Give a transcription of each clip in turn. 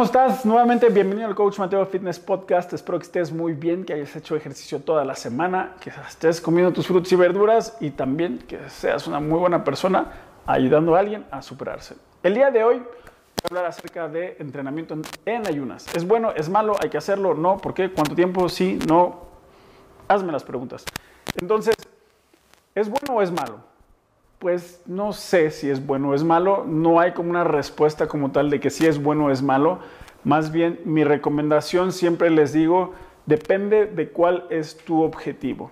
¿cómo estás? Nuevamente bienvenido al Coach Mateo Fitness Podcast. Espero que estés muy bien, que hayas hecho ejercicio toda la semana, que estés comiendo tus frutos y verduras y también que seas una muy buena persona ayudando a alguien a superarse. El día de hoy voy a hablar acerca de entrenamiento en ayunas. ¿Es bueno? ¿Es malo? ¿Hay que hacerlo? ¿No? ¿Por qué? ¿Cuánto tiempo? Sí, no. Hazme las preguntas. Entonces, ¿es bueno o es malo? Pues no sé si es bueno o es malo, no hay como una respuesta como tal de que si es bueno o es malo. Más bien, mi recomendación siempre les digo, depende de cuál es tu objetivo.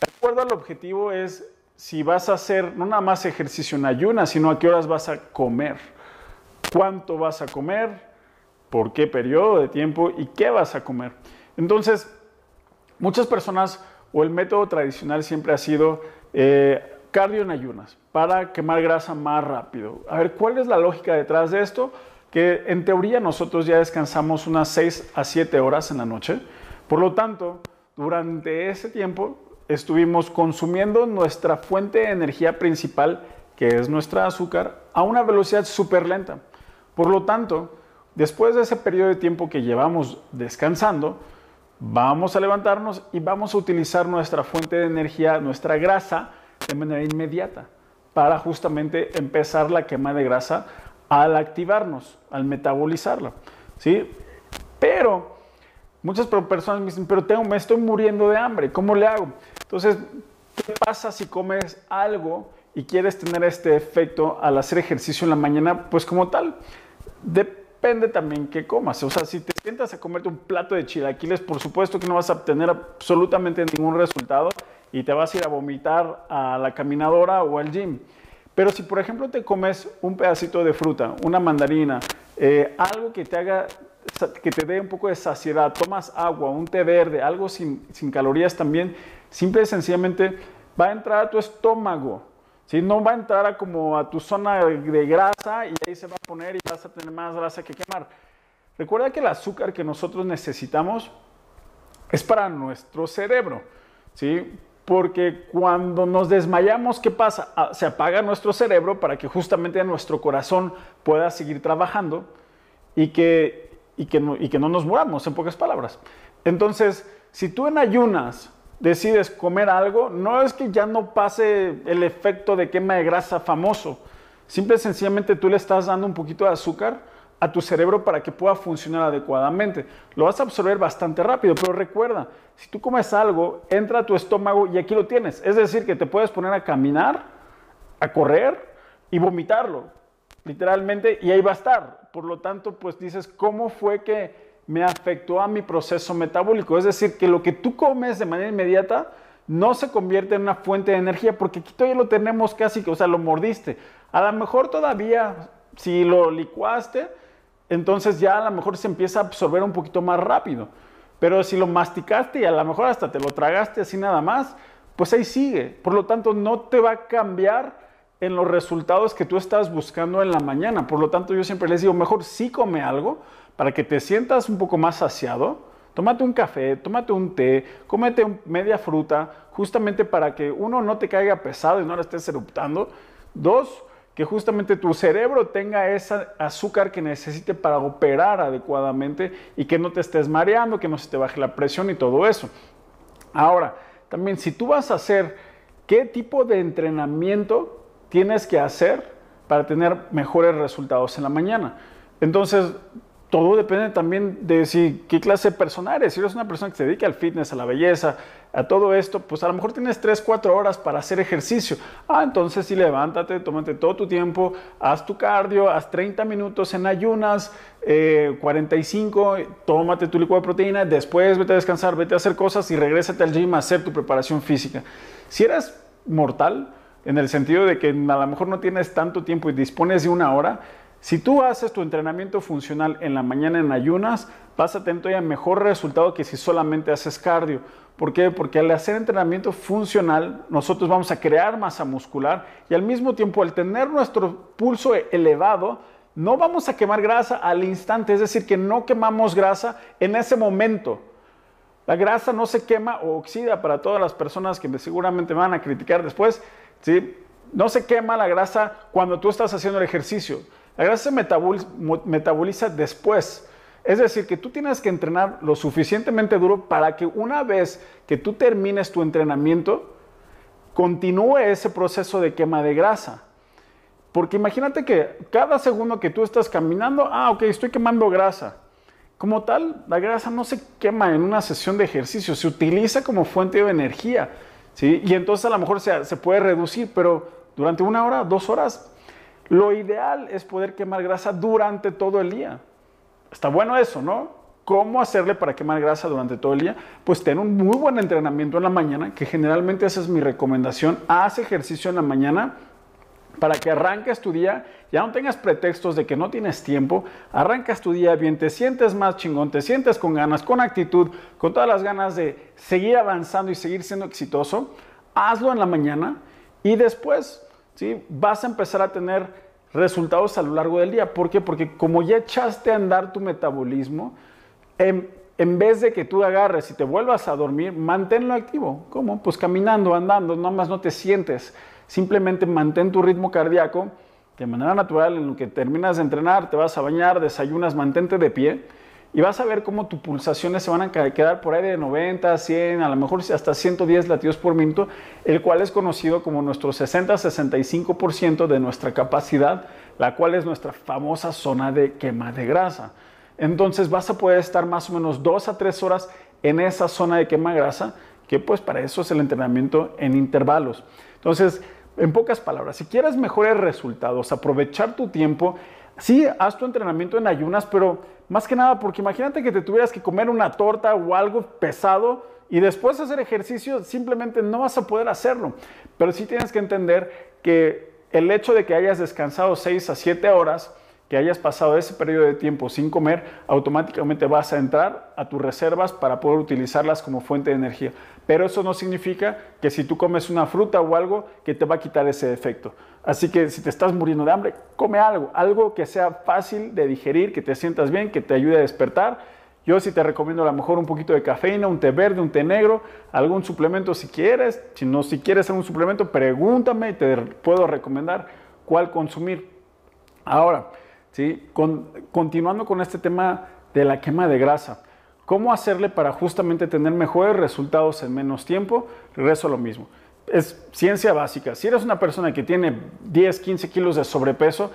De acuerdo al objetivo es si vas a hacer no nada más ejercicio en ayunas, sino a qué horas vas a comer, cuánto vas a comer, por qué periodo de tiempo y qué vas a comer. Entonces, muchas personas o el método tradicional siempre ha sido eh, cardio en ayunas para quemar grasa más rápido. A ver, ¿cuál es la lógica detrás de esto? Que en teoría nosotros ya descansamos unas 6 a 7 horas en la noche. Por lo tanto, durante ese tiempo estuvimos consumiendo nuestra fuente de energía principal, que es nuestra azúcar, a una velocidad súper lenta. Por lo tanto, después de ese periodo de tiempo que llevamos descansando, vamos a levantarnos y vamos a utilizar nuestra fuente de energía, nuestra grasa, de manera inmediata para justamente empezar la quema de grasa al activarnos, al metabolizarla. ¿sí? Pero muchas personas me dicen, pero tengo, me estoy muriendo de hambre, ¿cómo le hago? Entonces, ¿qué pasa si comes algo y quieres tener este efecto al hacer ejercicio en la mañana? Pues como tal, depende también qué comas. O sea, si te sientas a comerte un plato de chilaquiles, por supuesto que no vas a obtener absolutamente ningún resultado y te vas a ir a vomitar a la caminadora o al gym. Pero si por ejemplo te comes un pedacito de fruta, una mandarina, eh, algo que te haga, que te dé un poco de saciedad, tomas agua, un té verde, algo sin, sin calorías también, simple y sencillamente va a entrar a tu estómago. ¿sí? No va a entrar a como a tu zona de grasa y ahí se va a poner y vas a tener más grasa que quemar. Recuerda que el azúcar que nosotros necesitamos es para nuestro cerebro. ¿sí? Porque cuando nos desmayamos, ¿qué pasa? Ah, se apaga nuestro cerebro para que justamente nuestro corazón pueda seguir trabajando y que, y que, no, y que no nos muramos, en pocas palabras. Entonces, si tú en ayunas decides comer algo, no es que ya no pase el efecto de quema de grasa famoso, simple y sencillamente tú le estás dando un poquito de azúcar a tu cerebro para que pueda funcionar adecuadamente. Lo vas a absorber bastante rápido, pero recuerda, si tú comes algo, entra a tu estómago y aquí lo tienes. Es decir, que te puedes poner a caminar, a correr y vomitarlo, literalmente, y ahí va a estar. Por lo tanto, pues dices, ¿cómo fue que me afectó a mi proceso metabólico? Es decir, que lo que tú comes de manera inmediata no se convierte en una fuente de energía, porque aquí todavía lo tenemos casi, o sea, lo mordiste. A lo mejor todavía, si lo licuaste, entonces ya a lo mejor se empieza a absorber un poquito más rápido. Pero si lo masticaste y a lo mejor hasta te lo tragaste así nada más, pues ahí sigue. Por lo tanto, no te va a cambiar en los resultados que tú estás buscando en la mañana. Por lo tanto, yo siempre les digo, mejor sí come algo para que te sientas un poco más saciado. Tómate un café, tómate un té, cómete media fruta, justamente para que uno no te caiga pesado y no la estés eruptando. Dos, que justamente tu cerebro tenga ese azúcar que necesite para operar adecuadamente y que no te estés mareando, que no se te baje la presión y todo eso. Ahora, también si tú vas a hacer, ¿qué tipo de entrenamiento tienes que hacer para tener mejores resultados en la mañana? Entonces, todo depende también de si qué clase de persona eres. Si eres una persona que se dedica al fitness, a la belleza, a todo esto, pues a lo mejor tienes 3, 4 horas para hacer ejercicio. Ah, entonces sí, levántate, tómate todo tu tiempo, haz tu cardio, haz 30 minutos en ayunas, 45, eh, tómate tu licuado de proteína, después vete a descansar, vete a hacer cosas y regrésate al gym a hacer tu preparación física. Si eres mortal, en el sentido de que a lo mejor no tienes tanto tiempo y dispones de una hora, si tú haces tu entrenamiento funcional en la mañana en ayunas, vas a tener todavía mejor resultado que si solamente haces cardio. ¿Por qué? Porque al hacer entrenamiento funcional, nosotros vamos a crear masa muscular y al mismo tiempo al tener nuestro pulso elevado, no vamos a quemar grasa al instante, es decir, que no quemamos grasa en ese momento. La grasa no se quema o oxida para todas las personas que seguramente me van a criticar después, ¿sí? No se quema la grasa cuando tú estás haciendo el ejercicio. La grasa se metaboliza, después. Es decir, que tú tienes que entrenar lo suficientemente duro para que una vez que tú termines tu entrenamiento, continúe ese proceso de quema de grasa. Porque imagínate que cada segundo que tú estás caminando, ah, ok, estoy quemando grasa. Como tal, la grasa no se quema en una sesión de ejercicio, se utiliza como fuente de energía. ¿sí? Y entonces a lo mejor se, se puede reducir, pero durante una hora, dos horas, lo ideal es poder quemar grasa durante todo el día. Está bueno eso, ¿no? ¿Cómo hacerle para quemar grasa durante todo el día? Pues ten un muy buen entrenamiento en la mañana, que generalmente esa es mi recomendación. Haz ejercicio en la mañana para que arranques tu día, ya no tengas pretextos de que no tienes tiempo, arrancas tu día bien, te sientes más chingón, te sientes con ganas, con actitud, con todas las ganas de seguir avanzando y seguir siendo exitoso, hazlo en la mañana y después ¿sí? vas a empezar a tener resultados a lo largo del día. ¿Por qué? Porque como ya echaste a andar tu metabolismo, en, en vez de que tú agarres y te vuelvas a dormir, manténlo activo. ¿Cómo? Pues caminando, andando, nada más no te sientes. Simplemente mantén tu ritmo cardíaco de manera natural en lo que terminas de entrenar, te vas a bañar, desayunas, mantente de pie y vas a ver cómo tus pulsaciones se van a quedar por ahí de 90, 100, a lo mejor hasta 110 latidos por minuto, el cual es conocido como nuestro 60-65% de nuestra capacidad, la cual es nuestra famosa zona de quema de grasa. Entonces vas a poder estar más o menos 2 a 3 horas en esa zona de quema de grasa, que pues para eso es el entrenamiento en intervalos. Entonces, en pocas palabras, si quieres mejores resultados, aprovechar tu tiempo, sí, haz tu entrenamiento en ayunas, pero más que nada porque imagínate que te tuvieras que comer una torta o algo pesado y después hacer ejercicio, simplemente no vas a poder hacerlo. Pero sí tienes que entender que el hecho de que hayas descansado 6 a 7 horas, que hayas pasado ese periodo de tiempo sin comer, automáticamente vas a entrar a tus reservas para poder utilizarlas como fuente de energía. Pero eso no significa que si tú comes una fruta o algo, que te va a quitar ese efecto. Así que si te estás muriendo de hambre, come algo, algo que sea fácil de digerir, que te sientas bien, que te ayude a despertar. Yo sí te recomiendo a lo mejor un poquito de cafeína, un té verde, un té negro, algún suplemento si quieres. Si no, si quieres algún suplemento, pregúntame y te puedo recomendar cuál consumir. Ahora, ¿sí? continuando con este tema de la quema de grasa. ¿Cómo hacerle para justamente tener mejores resultados en menos tiempo? Regreso a lo mismo. Es ciencia básica. Si eres una persona que tiene 10, 15 kilos de sobrepeso,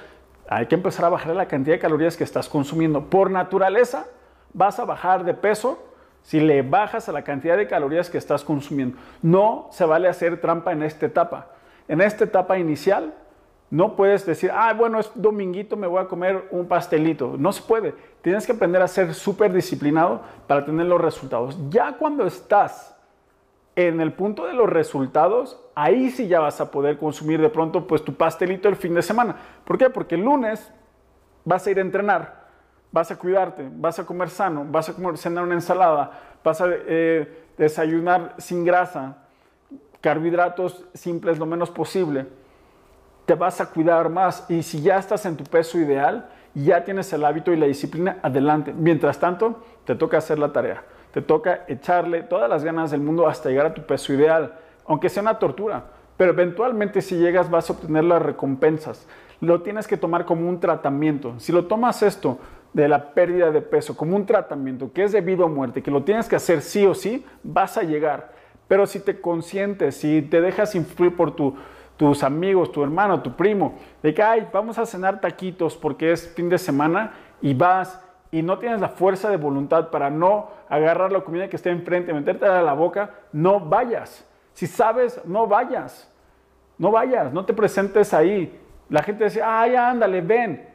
hay que empezar a bajar la cantidad de calorías que estás consumiendo. Por naturaleza, vas a bajar de peso si le bajas a la cantidad de calorías que estás consumiendo. No se vale hacer trampa en esta etapa. En esta etapa inicial, no puedes decir, ah, bueno, es dominguito, me voy a comer un pastelito. No se puede. Tienes que aprender a ser súper disciplinado para tener los resultados. Ya cuando estás en el punto de los resultados, ahí sí ya vas a poder consumir de pronto pues tu pastelito el fin de semana. ¿Por qué? Porque el lunes vas a ir a entrenar, vas a cuidarte, vas a comer sano, vas a comer, cenar una ensalada, vas a eh, desayunar sin grasa, carbohidratos simples lo menos posible te vas a cuidar más y si ya estás en tu peso ideal, ya tienes el hábito y la disciplina, adelante. Mientras tanto, te toca hacer la tarea, te toca echarle todas las ganas del mundo hasta llegar a tu peso ideal, aunque sea una tortura, pero eventualmente si llegas vas a obtener las recompensas. Lo tienes que tomar como un tratamiento. Si lo tomas esto de la pérdida de peso como un tratamiento que es debido a muerte, que lo tienes que hacer sí o sí, vas a llegar. Pero si te consientes, si te dejas influir por tu tus amigos, tu hermano, tu primo, de que, ay, vamos a cenar taquitos porque es fin de semana y vas y no tienes la fuerza de voluntad para no agarrar la comida que esté enfrente, meterte a la boca, no vayas. Si sabes, no vayas. No vayas, no te presentes ahí. La gente dice, ay, ándale, ven.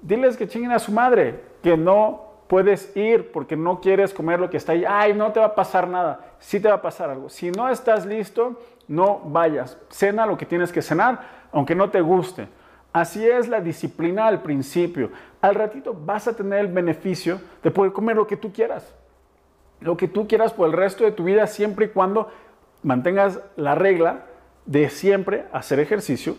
Diles que chinguen a su madre, que no puedes ir porque no quieres comer lo que está ahí. Ay, no te va a pasar nada. Sí te va a pasar algo. Si no estás listo, no vayas. Cena lo que tienes que cenar, aunque no te guste. Así es la disciplina al principio. Al ratito vas a tener el beneficio de poder comer lo que tú quieras. Lo que tú quieras por el resto de tu vida, siempre y cuando mantengas la regla de siempre hacer ejercicio,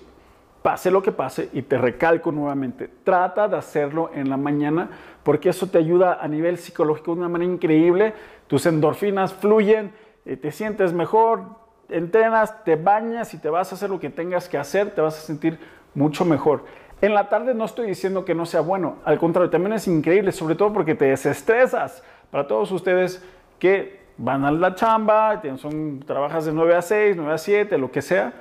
pase lo que pase, y te recalco nuevamente, trata de hacerlo en la mañana porque eso te ayuda a nivel psicológico de una manera increíble, tus endorfinas fluyen, eh, te sientes mejor, entrenas, te bañas y te vas a hacer lo que tengas que hacer, te vas a sentir mucho mejor. En la tarde no estoy diciendo que no sea bueno, al contrario, también es increíble, sobre todo porque te desestresas. Para todos ustedes que van a la chamba, son, trabajas de 9 a 6, 9 a 7, lo que sea,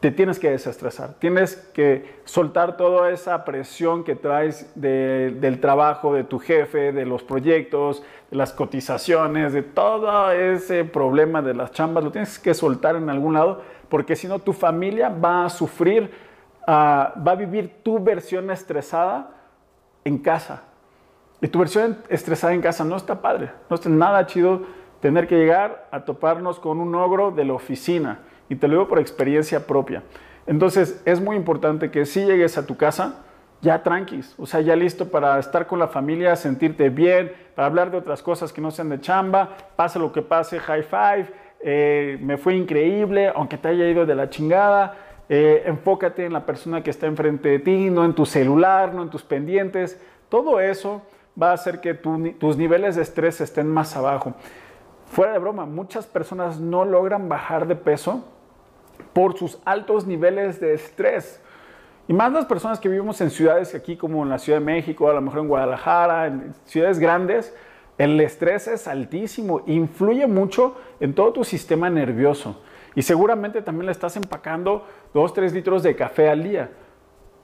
te tienes que desestresar, tienes que soltar toda esa presión que traes del trabajo, de tu jefe, de los proyectos, de las cotizaciones, de todo ese problema de las chambas, lo tienes que soltar en algún lado, porque si no tu familia va a sufrir, ah, va a vivir tu versión estresada en casa. Y tu versión estresada en casa no está padre, no está nada chido tener que llegar a toparnos con un ogro de la oficina y te lo digo por experiencia propia. Entonces es muy importante que si llegues a tu casa ya tranquis, o sea, ya listo para estar con la familia, sentirte bien, para hablar de otras cosas que no sean de chamba, pase lo que pase, high five, eh, me fue increíble, aunque te haya ido de la chingada, eh, enfócate en la persona que está enfrente de ti, no en tu celular, no en tus pendientes, todo eso va a hacer que tus niveles de estrés estén más abajo. Fuera de broma, muchas personas no logran bajar de peso por sus altos niveles de estrés. Y más las personas que vivimos en ciudades aquí como en la Ciudad de México, a lo mejor en Guadalajara, en ciudades grandes, el estrés es altísimo, influye mucho en todo tu sistema nervioso. Y seguramente también le estás empacando 2, 3 litros de café al día.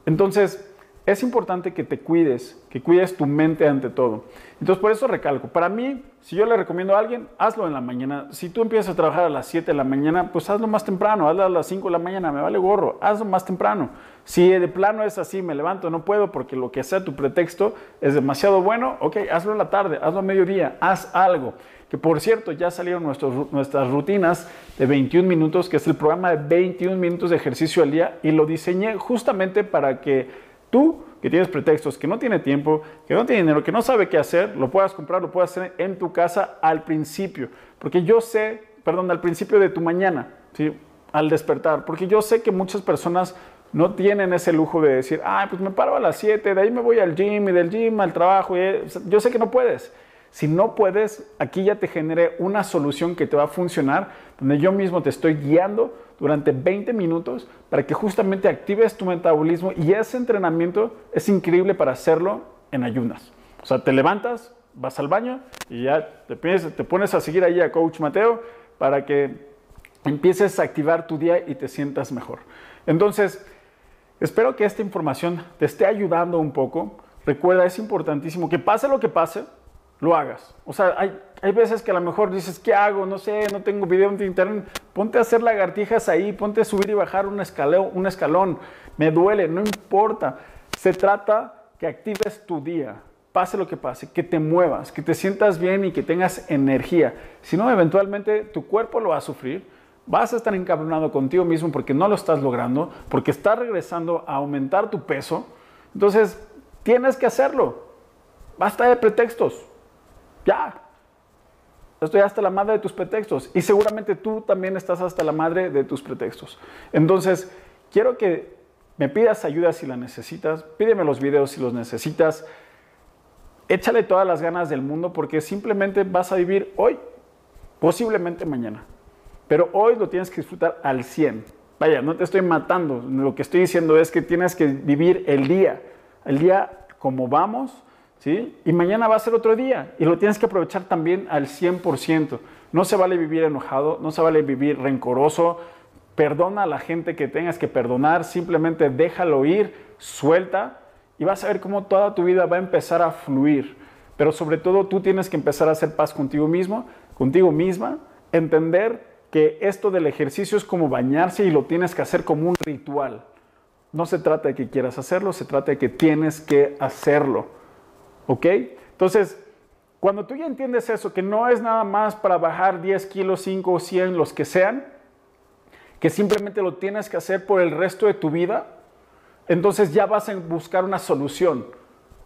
Entonces, es importante que te cuides, que cuides tu mente ante todo. Entonces, por eso recalco, para mí, si yo le recomiendo a alguien, hazlo en la mañana. Si tú empiezas a trabajar a las 7 de la mañana, pues hazlo más temprano, hazlo a las 5 de la mañana, me vale gorro, hazlo más temprano. Si de plano es así, me levanto, no puedo porque lo que sea tu pretexto es demasiado bueno, ok, hazlo en la tarde, hazlo a mediodía, haz algo. Que por cierto, ya salieron nuestras rutinas de 21 minutos, que es el programa de 21 minutos de ejercicio al día, y lo diseñé justamente para que Tú que tienes pretextos, que no tiene tiempo, que no tiene dinero, que no sabe qué hacer, lo puedas comprar, lo puedas hacer en tu casa al principio. Porque yo sé, perdón, al principio de tu mañana, ¿sí? al despertar. Porque yo sé que muchas personas no tienen ese lujo de decir, ah, pues me paro a las 7, de ahí me voy al gym y del gym al trabajo. yo sé que no puedes. Si no puedes, aquí ya te generé una solución que te va a funcionar, donde yo mismo te estoy guiando durante 20 minutos para que justamente actives tu metabolismo y ese entrenamiento es increíble para hacerlo en ayunas. O sea, te levantas, vas al baño y ya te, te pones a seguir ahí a Coach Mateo para que empieces a activar tu día y te sientas mejor. Entonces, espero que esta información te esté ayudando un poco. Recuerda, es importantísimo que pase lo que pase, lo hagas. O sea, hay, hay veces que a lo mejor dices, ¿qué hago? No sé, no tengo video en internet. Ponte a hacer lagartijas ahí, ponte a subir y bajar un, escaleo, un escalón. Me duele, no importa. Se trata que actives tu día, pase lo que pase, que te muevas, que te sientas bien y que tengas energía. Si no, eventualmente tu cuerpo lo va a sufrir. Vas a estar encabronado contigo mismo porque no lo estás logrando, porque estás regresando a aumentar tu peso. Entonces, tienes que hacerlo. Basta de pretextos. Ya. Estoy hasta la madre de tus pretextos. Y seguramente tú también estás hasta la madre de tus pretextos. Entonces, quiero que me pidas ayuda si la necesitas. Pídeme los videos si los necesitas. Échale todas las ganas del mundo porque simplemente vas a vivir hoy, posiblemente mañana. Pero hoy lo tienes que disfrutar al 100. Vaya, no te estoy matando. Lo que estoy diciendo es que tienes que vivir el día. El día como vamos, y mañana va a ser otro día y lo tienes que aprovechar también al 100%. No se vale vivir enojado, no se vale vivir rencoroso. Perdona a la gente que tengas que perdonar, simplemente déjalo ir, suelta y vas a ver cómo toda tu vida va a empezar a fluir. Pero sobre todo tú tienes que empezar a hacer paz contigo mismo, contigo misma, entender que esto del ejercicio es como bañarse y lo tienes que hacer como un ritual. No se trata de que quieras hacerlo, se trata de que tienes que hacerlo. ¿Ok? Entonces, cuando tú ya entiendes eso, que no es nada más para bajar 10 kilos, 5 o 100, los que sean, que simplemente lo tienes que hacer por el resto de tu vida, entonces ya vas a buscar una solución,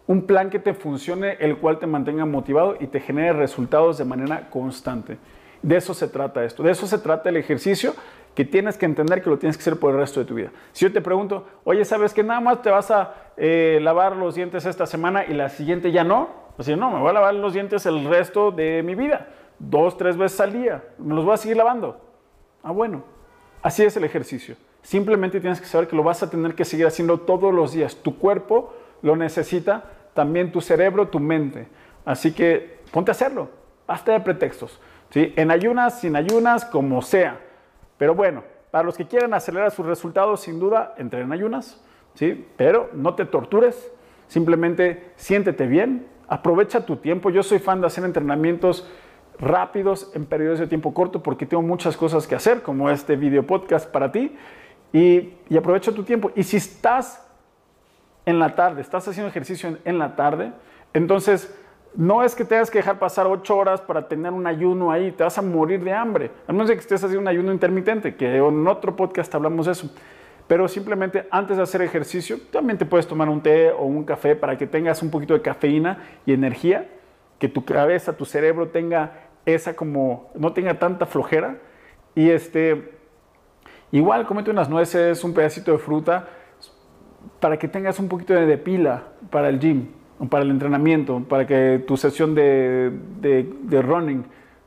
un plan que te funcione, el cual te mantenga motivado y te genere resultados de manera constante. De eso se trata esto, de eso se trata el ejercicio que tienes que entender que lo tienes que hacer por el resto de tu vida. Si yo te pregunto, oye, ¿sabes que nada más te vas a eh, lavar los dientes esta semana y la siguiente ya no? O sea, no, me voy a lavar los dientes el resto de mi vida, dos, tres veces al día, me los voy a seguir lavando. Ah, bueno, así es el ejercicio. Simplemente tienes que saber que lo vas a tener que seguir haciendo todos los días. Tu cuerpo lo necesita, también tu cerebro, tu mente. Así que ponte a hacerlo. Basta de pretextos. ¿sí? En ayunas, sin ayunas, como sea. Pero bueno, para los que quieran acelerar sus resultados, sin duda, entren en ayunas. ¿sí? Pero no te tortures. Simplemente siéntete bien. Aprovecha tu tiempo. Yo soy fan de hacer entrenamientos rápidos en periodos de tiempo corto porque tengo muchas cosas que hacer, como este video podcast para ti. Y, aprovecha tu tiempo. Y si estás en la tarde, estás haciendo ejercicio en la tarde, entonces no es que tengas que dejar pasar ocho horas para tener un ayuno ahí, te vas a morir de hambre, a menos de que estés haciendo un ayuno intermitente, que en otro podcast hablamos de eso. Pero simplemente antes de hacer ejercicio, también te puedes tomar un té o un café para que tengas un poquito de cafeína y energía, que tu cabeza, tu cerebro tenga esa como, no tenga tanta flojera. Y este, igual comete unas nueces, un pedacito de fruta, para que tengas un poquito de pila para el gym para el entrenamiento, para que tu sesión de, running,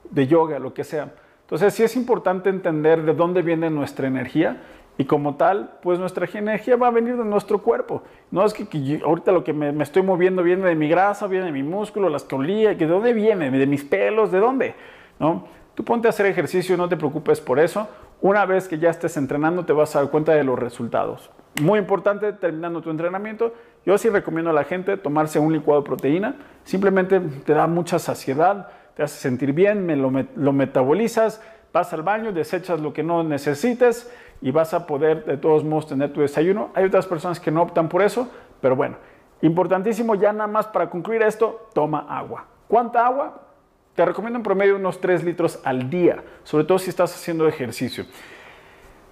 de yoga, lo que sea. Entonces sí es importante entender de dónde viene nuestra energía y como tal, pues nuestra energía va a venir de nuestro cuerpo. No es que, ahorita lo que me, estoy moviendo viene de mi grasa, viene de mi músculo, las que de dónde viene, de mis pelos, de dónde, ¿no? Tú ponte a hacer ejercicio, no te preocupes por eso. Una vez que ya estés entrenando, te vas a dar cuenta de los resultados. Muy importante, terminando tu entrenamiento, yo sí recomiendo a la gente tomarse un licuado de proteína. Simplemente te da mucha saciedad, te hace sentir bien, lo, metabolizas, vas al baño, desechas lo que no necesites y vas a poder de todos modos tener tu desayuno. Hay otras personas que no optan por eso, pero bueno, importantísimo ya nada más para concluir esto, toma agua. ¿Cuánta agua? Te recomiendo en promedio unos 3 litros al día, sobre todo si estás haciendo ejercicio.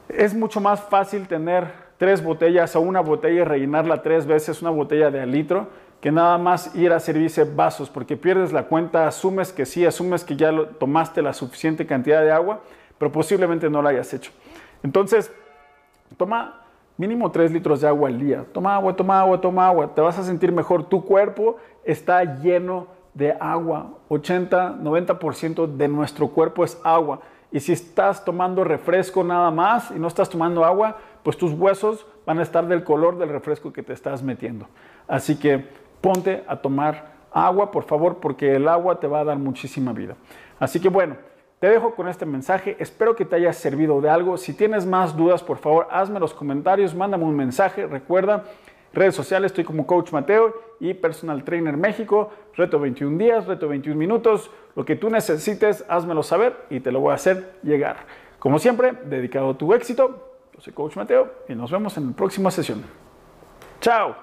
Es mucho más fácil tener tres botellas o una botella y rellenarla tres veces, una botella de litro, que nada más ir a servirse vasos, porque pierdes la cuenta, asumes que sí, asumes que ya tomaste la suficiente cantidad de agua, pero posiblemente no la hayas hecho. Entonces, toma mínimo tres litros de agua al día. Toma agua, toma agua, toma agua. Te vas a sentir mejor. Tu cuerpo está lleno de agua. 80, 90% de nuestro cuerpo es agua. Y si estás tomando refresco nada más y no estás tomando agua, pues tus huesos van a estar del color del refresco que te estás metiendo. Así que ponte a tomar agua, por favor, porque el agua te va a dar muchísima vida. Así que bueno, te dejo con este mensaje. Espero que te haya servido de algo. Si tienes más dudas, por favor, hazme los comentarios, mándame un mensaje. Recuerda, redes sociales, estoy como Coach Mateo y Personal Trainer México. Reto 21 días, reto 21 minutos. Lo que tú necesites, házmelo saber y te lo voy a hacer llegar. Como siempre, dedicado a tu éxito, soy Coach Mateo y nos vemos en la próxima sesión. Chao.